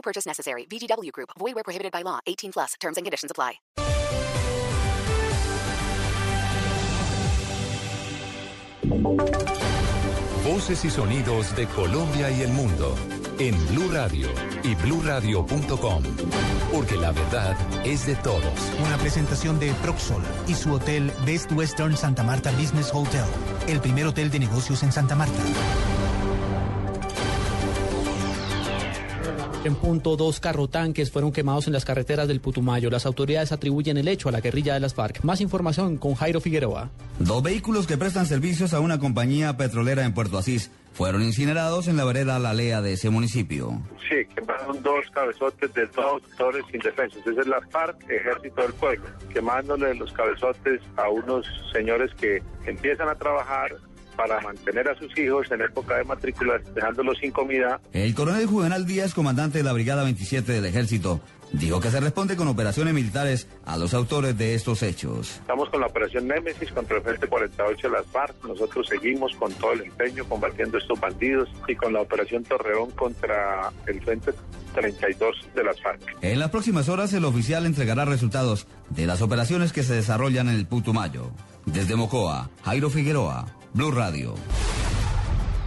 No purchase necessary. VGW Group. Void where prohibited by law. 18 plus. Terms and conditions apply. Voces y sonidos de Colombia y el mundo en Blue Radio y bluradio.com, porque la verdad es de todos. Una presentación de Proxol y su hotel Best Western Santa Marta Business Hotel, el primer hotel de negocios en Santa Marta. En punto, dos carrotanques fueron quemados en las carreteras del Putumayo. Las autoridades atribuyen el hecho a la guerrilla de las FARC. Más información con Jairo Figueroa. Dos vehículos que prestan servicios a una compañía petrolera en Puerto Asís fueron incinerados en la vereda La Lea de ese municipio. Sí, quemaron dos cabezotes de dos sectores indefensos. Esa es la FARC, Ejército del Pueblo, quemándole los cabezotes a unos señores que empiezan a trabajar para mantener a sus hijos en época de matrícula, dejándolos sin comida. El coronel Juvenal Díaz, comandante de la Brigada 27 del Ejército, dijo que se responde con operaciones militares a los autores de estos hechos. Estamos con la operación Némesis contra el Frente 48 de las FARC. Nosotros seguimos con todo el empeño combatiendo estos bandidos y con la operación Torreón contra el Frente 32 de las FARC. En las próximas horas el oficial entregará resultados de las operaciones que se desarrollan en el Putumayo. Desde Mocoa, Jairo Figueroa, Blue Radio.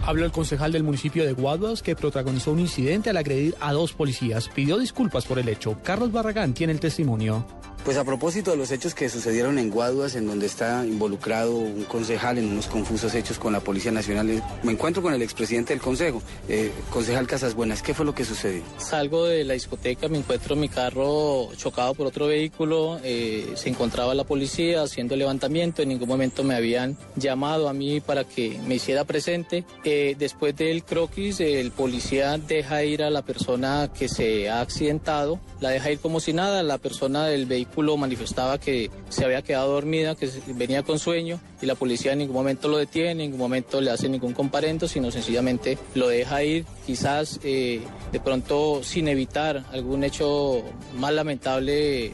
Habla el concejal del municipio de Guaduas que protagonizó un incidente al agredir a dos policías. Pidió disculpas por el hecho. Carlos Barragán tiene el testimonio. Pues a propósito de los hechos que sucedieron en Guaduas, en donde está involucrado un concejal en unos confusos hechos con la Policía Nacional, eh, me encuentro con el expresidente del Consejo, eh, concejal Casas Buenas. ¿Qué fue lo que sucedió? Salgo de la discoteca, me encuentro mi carro chocado por otro vehículo, eh, se encontraba la policía haciendo levantamiento, en ningún momento me habían llamado a mí para que me hiciera presente. Eh, después del croquis, el policía deja ir a la persona que se ha accidentado, la deja ir como si nada, la persona del vehículo manifestaba que se había quedado dormida, que venía con sueño y la policía en ningún momento lo detiene, en ningún momento le hace ningún comparendo, sino sencillamente lo deja ir, quizás eh, de pronto sin evitar algún hecho más lamentable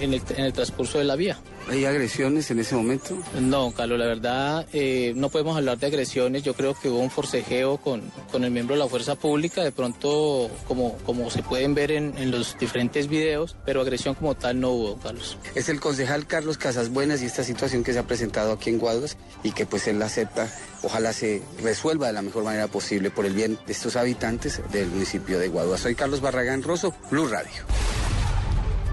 en el, en el transcurso de la vía. ¿Hay agresiones en ese momento? No, Carlos, la verdad eh, no podemos hablar de agresiones. Yo creo que hubo un forcejeo con, con el miembro de la fuerza pública, de pronto como, como se pueden ver en, en los diferentes videos, pero agresión como tal no hubo, Carlos. Es el concejal Carlos Casasbuenas y esta situación que se ha presentado aquí en Guaduas y que pues él la acepta. Ojalá se resuelva de la mejor manera posible por el bien de estos habitantes del municipio de Guaduas. Soy Carlos Barragán Rosso, Blue Radio.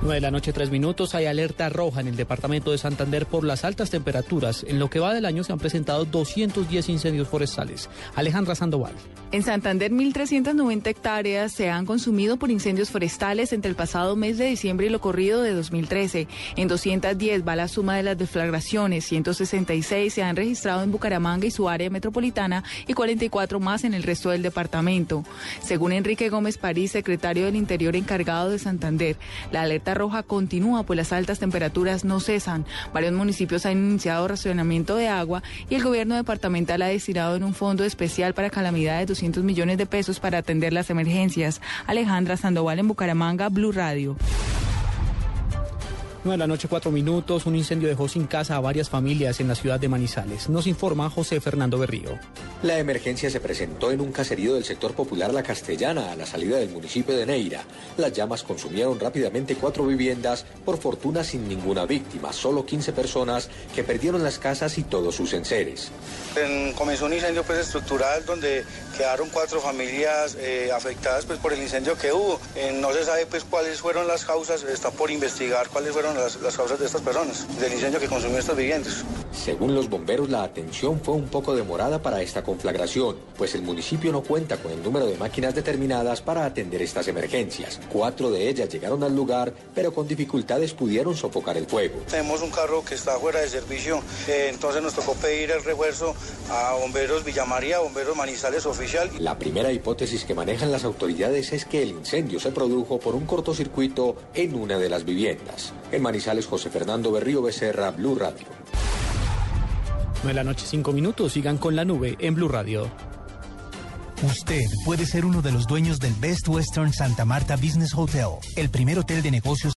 9 de la noche, 3 minutos. Hay alerta roja en el departamento de Santander por las altas temperaturas. En lo que va del año se han presentado 210 incendios forestales. Alejandra Sandoval. En Santander, 1.390 hectáreas se han consumido por incendios forestales entre el pasado mes de diciembre y lo corrido de 2013. En 210 va la suma de las deflagraciones. 166 se han registrado en Bucaramanga y su área metropolitana y 44 más en el resto del departamento. Según Enrique Gómez París, secretario del Interior encargado de Santander, la alerta roja continúa, pues las altas temperaturas no cesan. Varios municipios han iniciado racionamiento de agua y el gobierno departamental ha destinado en un fondo especial para calamidades 200 millones de pesos para atender las emergencias. Alejandra Sandoval en Bucaramanga, Blue Radio. 9 de la noche, 4 minutos. Un incendio dejó sin casa a varias familias en la ciudad de Manizales. Nos informa José Fernando Berrío. La emergencia se presentó en un caserío del sector popular La Castellana, a la salida del municipio de Neira. Las llamas consumieron rápidamente cuatro viviendas, por fortuna sin ninguna víctima, solo 15 personas que perdieron las casas y todos sus enseres. En, comenzó un incendio pues, estructural donde quedaron cuatro familias eh, afectadas pues, por el incendio que hubo. Eh, no se sabe pues, cuáles fueron las causas, está por investigar cuáles fueron las, las causas de estas personas, del incendio que consumió estas viviendas. Según los bomberos, la atención fue un poco demorada para esta conflagración, pues el municipio no cuenta con el número de máquinas determinadas para atender estas emergencias. Cuatro de ellas llegaron al lugar, pero con dificultades pudieron sofocar el fuego. Tenemos un carro que está fuera de servicio, eh, entonces nos tocó pedir el refuerzo a Bomberos Villamaría, Bomberos Manizales Oficial. La primera hipótesis que manejan las autoridades es que el incendio se produjo por un cortocircuito en una de las viviendas. En Manizales, José Fernando Berrío Becerra, Blue Radio. 9 de la noche, 5 minutos. Sigan con la nube en Blue Radio. Usted puede ser uno de los dueños del Best Western Santa Marta Business Hotel, el primer hotel de negocios